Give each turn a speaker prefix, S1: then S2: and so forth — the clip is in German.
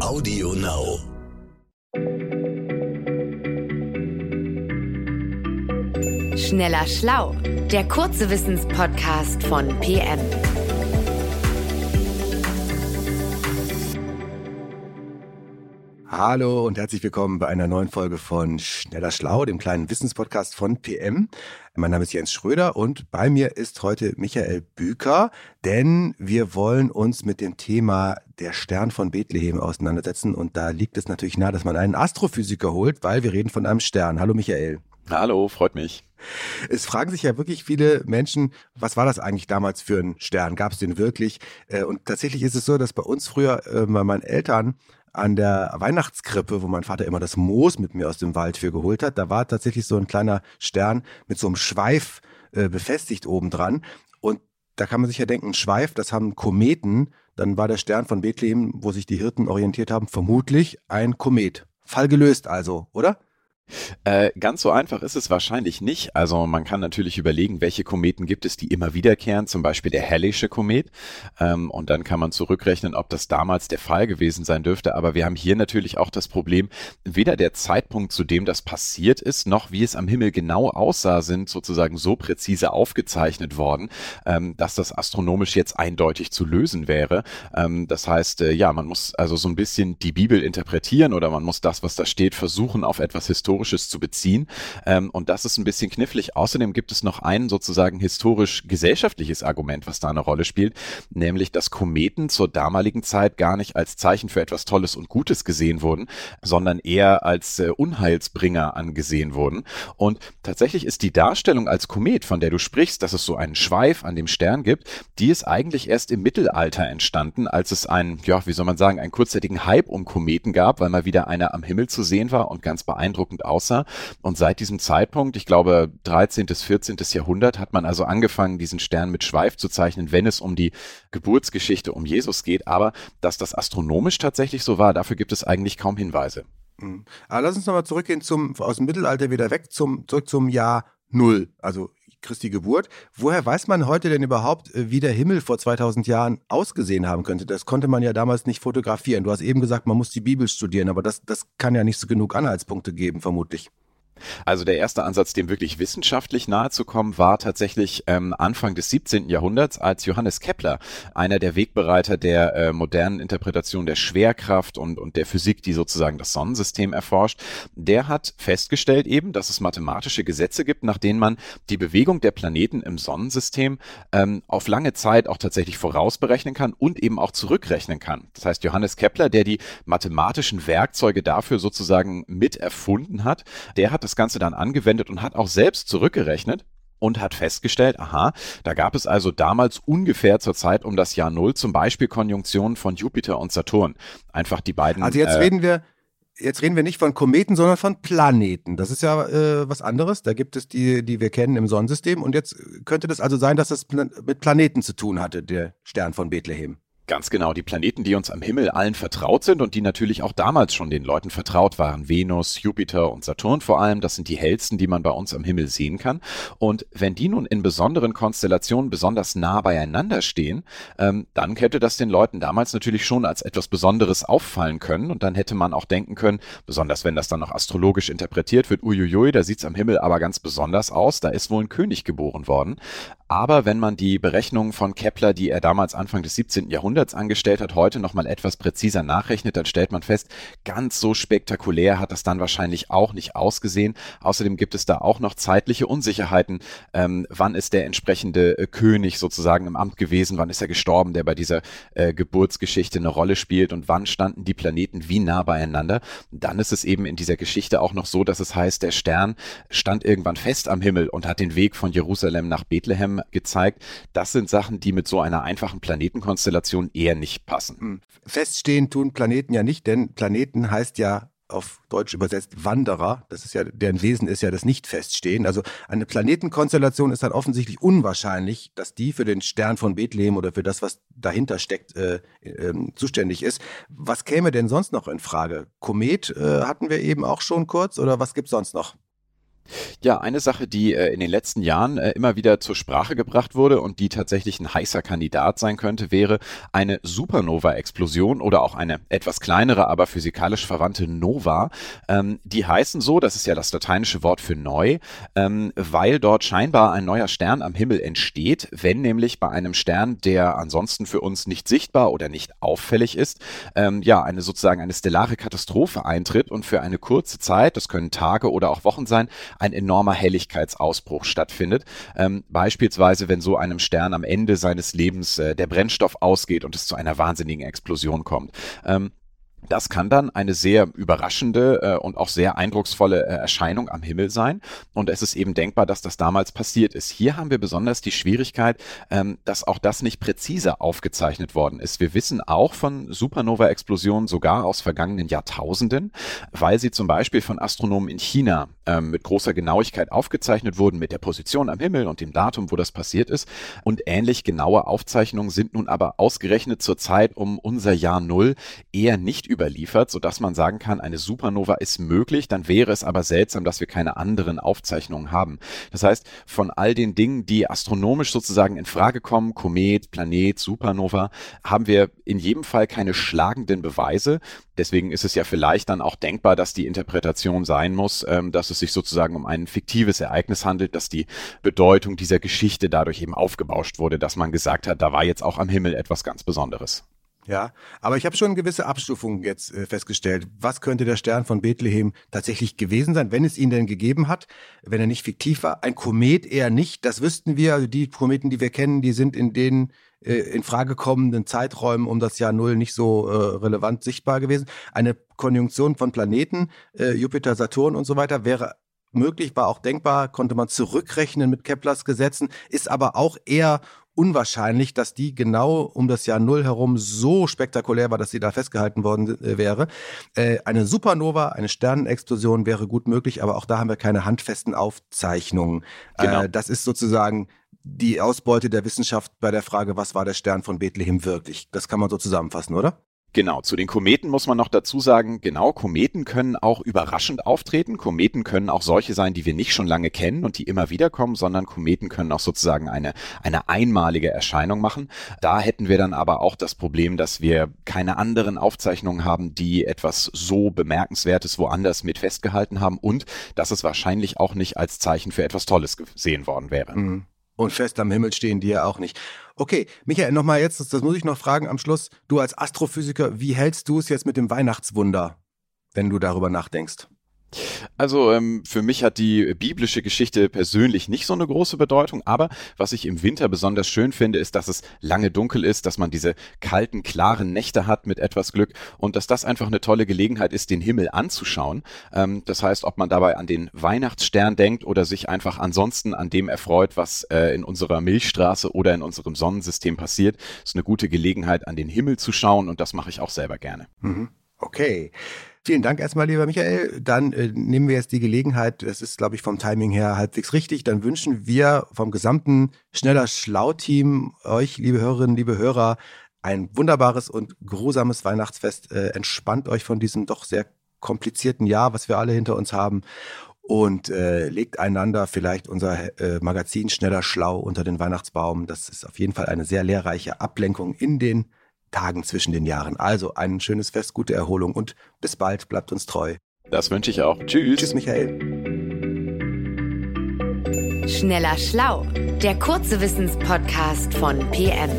S1: Audio Now.
S2: Schneller Schlau, der kurze Wissenspodcast von PM.
S3: Hallo und herzlich willkommen bei einer neuen Folge von Schneller Schlau, dem kleinen Wissenspodcast von PM. Mein Name ist Jens Schröder und bei mir ist heute Michael Büker, denn wir wollen uns mit dem Thema der Stern von Bethlehem auseinandersetzen und da liegt es natürlich nahe, dass man einen Astrophysiker holt, weil wir reden von einem Stern. Hallo Michael.
S4: Hallo, freut mich.
S3: Es fragen sich ja wirklich viele Menschen, was war das eigentlich damals für ein Stern? Gab es den wirklich? Äh, und tatsächlich ist es so, dass bei uns früher äh, bei meinen Eltern an der Weihnachtskrippe, wo mein Vater immer das Moos mit mir aus dem Wald für geholt hat, da war tatsächlich so ein kleiner Stern mit so einem Schweif äh, befestigt obendran. Da kann man sich ja denken, Schweif, das haben Kometen. Dann war der Stern von Bethlehem, wo sich die Hirten orientiert haben, vermutlich ein Komet. Fall gelöst also, oder?
S4: Äh, ganz so einfach ist es wahrscheinlich nicht. Also man kann natürlich überlegen, welche Kometen gibt es, die immer wiederkehren, zum Beispiel der Hellische Komet. Ähm, und dann kann man zurückrechnen, ob das damals der Fall gewesen sein dürfte. Aber wir haben hier natürlich auch das Problem, weder der Zeitpunkt, zu dem das passiert ist, noch wie es am Himmel genau aussah, sind sozusagen so präzise aufgezeichnet worden, ähm, dass das astronomisch jetzt eindeutig zu lösen wäre. Ähm, das heißt, äh, ja, man muss also so ein bisschen die Bibel interpretieren oder man muss das, was da steht, versuchen, auf etwas historisch Historisches zu beziehen. Ähm, und das ist ein bisschen knifflig. Außerdem gibt es noch ein sozusagen historisch-gesellschaftliches Argument, was da eine Rolle spielt, nämlich, dass Kometen zur damaligen Zeit gar nicht als Zeichen für etwas Tolles und Gutes gesehen wurden, sondern eher als äh, Unheilsbringer angesehen wurden. Und tatsächlich ist die Darstellung als Komet, von der du sprichst, dass es so einen Schweif an dem Stern gibt, die ist eigentlich erst im Mittelalter entstanden, als es einen, ja, wie soll man sagen, einen kurzzeitigen Hype um Kometen gab, weil mal wieder einer am Himmel zu sehen war und ganz beeindruckend aussah. Und seit diesem Zeitpunkt, ich glaube 13. bis 14. Jahrhundert, hat man also angefangen, diesen Stern mit Schweif zu zeichnen, wenn es um die Geburtsgeschichte um Jesus geht. Aber dass das astronomisch tatsächlich so war, dafür gibt es eigentlich kaum Hinweise.
S3: Mhm. Aber lass uns nochmal zurückgehen zum, aus dem Mittelalter wieder weg zum, zurück zum Jahr Null, also Christi Geburt. Woher weiß man heute denn überhaupt, äh, wie der Himmel vor 2000 Jahren ausgesehen haben könnte? Das konnte man ja damals nicht fotografieren. Du hast eben gesagt, man muss die Bibel studieren, aber das, das kann ja nicht so genug Anhaltspunkte geben, vermutlich.
S4: Also der erste Ansatz, dem wirklich wissenschaftlich nahe zu kommen, war tatsächlich ähm, Anfang des 17. Jahrhunderts, als Johannes Kepler, einer der Wegbereiter der äh, modernen Interpretation der Schwerkraft und, und der Physik, die sozusagen das Sonnensystem erforscht, der hat festgestellt eben, dass es mathematische Gesetze gibt, nach denen man die Bewegung der Planeten im Sonnensystem ähm, auf lange Zeit auch tatsächlich vorausberechnen kann und eben auch zurückrechnen kann. Das heißt, Johannes Kepler, der die mathematischen Werkzeuge dafür sozusagen mit erfunden hat, der hat das Ganze dann angewendet und hat auch selbst zurückgerechnet und hat festgestellt, aha, da gab es also damals ungefähr zur Zeit um das Jahr Null zum Beispiel Konjunktionen von Jupiter und Saturn. Einfach die beiden.
S3: Also jetzt äh, reden wir, jetzt reden wir nicht von Kometen, sondern von Planeten. Das ist ja äh, was anderes. Da gibt es die, die wir kennen im Sonnensystem. Und jetzt könnte das also sein, dass das mit Planeten zu tun hatte, der Stern von Bethlehem.
S4: Ganz genau, die Planeten, die uns am Himmel allen vertraut sind und die natürlich auch damals schon den Leuten vertraut waren. Venus, Jupiter und Saturn vor allem, das sind die hellsten, die man bei uns am Himmel sehen kann. Und wenn die nun in besonderen Konstellationen besonders nah beieinander stehen, ähm, dann hätte das den Leuten damals natürlich schon als etwas Besonderes auffallen können. Und dann hätte man auch denken können, besonders wenn das dann noch astrologisch interpretiert wird, uiuiui, da sieht's am Himmel aber ganz besonders aus, da ist wohl ein König geboren worden. Aber wenn man die Berechnungen von Kepler, die er damals Anfang des 17. Jahrhunderts angestellt hat, heute nochmal etwas präziser nachrechnet, dann stellt man fest, ganz so spektakulär hat das dann wahrscheinlich auch nicht ausgesehen. Außerdem gibt es da auch noch zeitliche Unsicherheiten. Ähm, wann ist der entsprechende äh, König sozusagen im Amt gewesen? Wann ist er gestorben, der bei dieser äh, Geburtsgeschichte eine Rolle spielt? Und wann standen die Planeten wie nah beieinander? Dann ist es eben in dieser Geschichte auch noch so, dass es heißt, der Stern stand irgendwann fest am Himmel und hat den Weg von Jerusalem nach Bethlehem gezeigt. Das sind Sachen, die mit so einer einfachen Planetenkonstellation eher nicht passen. Hm.
S3: Feststehen tun Planeten ja nicht, denn Planeten heißt ja auf Deutsch übersetzt Wanderer. Das ist ja, deren Wesen ist ja das Nicht-Feststehen. Also eine Planetenkonstellation ist dann offensichtlich unwahrscheinlich, dass die für den Stern von Bethlehem oder für das, was dahinter steckt, äh, äh, zuständig ist. Was käme denn sonst noch in Frage? Komet äh, hatten wir eben auch schon kurz oder was gibt's sonst noch?
S4: Ja, eine Sache, die äh, in den letzten Jahren äh, immer wieder zur Sprache gebracht wurde und die tatsächlich ein heißer Kandidat sein könnte, wäre eine Supernova-Explosion oder auch eine etwas kleinere, aber physikalisch verwandte Nova. Ähm, die heißen so, das ist ja das lateinische Wort für neu, ähm, weil dort scheinbar ein neuer Stern am Himmel entsteht, wenn nämlich bei einem Stern, der ansonsten für uns nicht sichtbar oder nicht auffällig ist, ähm, ja, eine sozusagen eine stellare Katastrophe eintritt und für eine kurze Zeit, das können Tage oder auch Wochen sein, ein enormer Helligkeitsausbruch stattfindet. Ähm, beispielsweise, wenn so einem Stern am Ende seines Lebens äh, der Brennstoff ausgeht und es zu einer wahnsinnigen Explosion kommt. Ähm, das kann dann eine sehr überraschende äh, und auch sehr eindrucksvolle äh, Erscheinung am Himmel sein. Und es ist eben denkbar, dass das damals passiert ist. Hier haben wir besonders die Schwierigkeit, ähm, dass auch das nicht präzise aufgezeichnet worden ist. Wir wissen auch von Supernova-Explosionen sogar aus vergangenen Jahrtausenden, weil sie zum Beispiel von Astronomen in China ähm, mit großer Genauigkeit aufgezeichnet wurden mit der Position am Himmel und dem Datum, wo das passiert ist. Und ähnlich genaue Aufzeichnungen sind nun aber ausgerechnet zur Zeit um unser Jahr Null eher nicht überliefert, sodass man sagen kann, eine Supernova ist möglich, dann wäre es aber seltsam, dass wir keine anderen Aufzeichnungen haben. Das heißt, von all den Dingen, die astronomisch sozusagen in Frage kommen, Komet, Planet, Supernova, haben wir in jedem Fall keine schlagenden Beweise. Deswegen ist es ja vielleicht dann auch denkbar, dass die Interpretation sein muss, ähm, dass es sich sozusagen um ein fiktives Ereignis handelt, dass die Bedeutung dieser Geschichte dadurch eben aufgebauscht wurde, dass man gesagt hat, da war jetzt auch am Himmel etwas ganz Besonderes.
S3: Ja, aber ich habe schon gewisse Abstufungen jetzt äh, festgestellt. Was könnte der Stern von Bethlehem tatsächlich gewesen sein, wenn es ihn denn gegeben hat, wenn er nicht fiktiv war? Ein Komet eher nicht, das wüssten wir. Also die Kometen, die wir kennen, die sind in den in Frage kommenden Zeiträumen um das Jahr Null nicht so äh, relevant sichtbar gewesen. Eine Konjunktion von Planeten, äh, Jupiter, Saturn und so weiter wäre möglich, war auch denkbar, konnte man zurückrechnen mit Keplers Gesetzen, ist aber auch eher unwahrscheinlich, dass die genau um das Jahr Null herum so spektakulär war, dass sie da festgehalten worden äh, wäre. Äh, eine Supernova, eine Sternenexplosion wäre gut möglich, aber auch da haben wir keine handfesten Aufzeichnungen. Genau. Äh, das ist sozusagen die Ausbeute der Wissenschaft bei der Frage, was war der Stern von Bethlehem wirklich? Das kann man so zusammenfassen, oder?
S4: Genau, zu den Kometen muss man noch dazu sagen, genau, Kometen können auch überraschend auftreten. Kometen können auch solche sein, die wir nicht schon lange kennen und die immer wieder kommen, sondern Kometen können auch sozusagen eine, eine einmalige Erscheinung machen. Da hätten wir dann aber auch das Problem, dass wir keine anderen Aufzeichnungen haben, die etwas so bemerkenswertes woanders mit festgehalten haben und dass es wahrscheinlich auch nicht als Zeichen für etwas Tolles gesehen worden wäre.
S3: Mhm. Und fest am Himmel stehen die ja auch nicht. Okay, Michael, nochmal jetzt, das, muss ich noch fragen am Schluss. Du als Astrophysiker, wie hältst du es jetzt mit dem Weihnachtswunder, wenn du darüber nachdenkst?
S4: Also ähm, für mich hat die biblische Geschichte persönlich nicht so eine große Bedeutung, aber was ich im Winter besonders schön finde, ist, dass es lange dunkel ist, dass man diese kalten, klaren Nächte hat mit etwas Glück und dass das einfach eine tolle Gelegenheit ist, den Himmel anzuschauen. Ähm, das heißt, ob man dabei an den Weihnachtsstern denkt oder sich einfach ansonsten an dem erfreut, was äh, in unserer Milchstraße oder in unserem Sonnensystem passiert, ist eine gute Gelegenheit, an den Himmel zu schauen und das mache ich auch selber gerne.
S3: Mhm. Okay. Vielen Dank erstmal, lieber Michael. Dann äh, nehmen wir jetzt die Gelegenheit, das ist, glaube ich, vom Timing her halbwegs richtig. Dann wünschen wir vom gesamten Schneller Schlau-Team euch, liebe Hörerinnen, liebe Hörer, ein wunderbares und grusames Weihnachtsfest. Äh, entspannt euch von diesem doch sehr komplizierten Jahr, was wir alle hinter uns haben. Und äh, legt einander vielleicht unser äh, Magazin Schneller Schlau unter den Weihnachtsbaum. Das ist auf jeden Fall eine sehr lehrreiche Ablenkung in den Tagen zwischen den Jahren. Also ein schönes Fest, gute Erholung und bis bald, bleibt uns treu.
S4: Das wünsche ich auch. Tschüss.
S3: Tschüss, Michael.
S2: Schneller Schlau, der kurze Wissenspodcast von PM.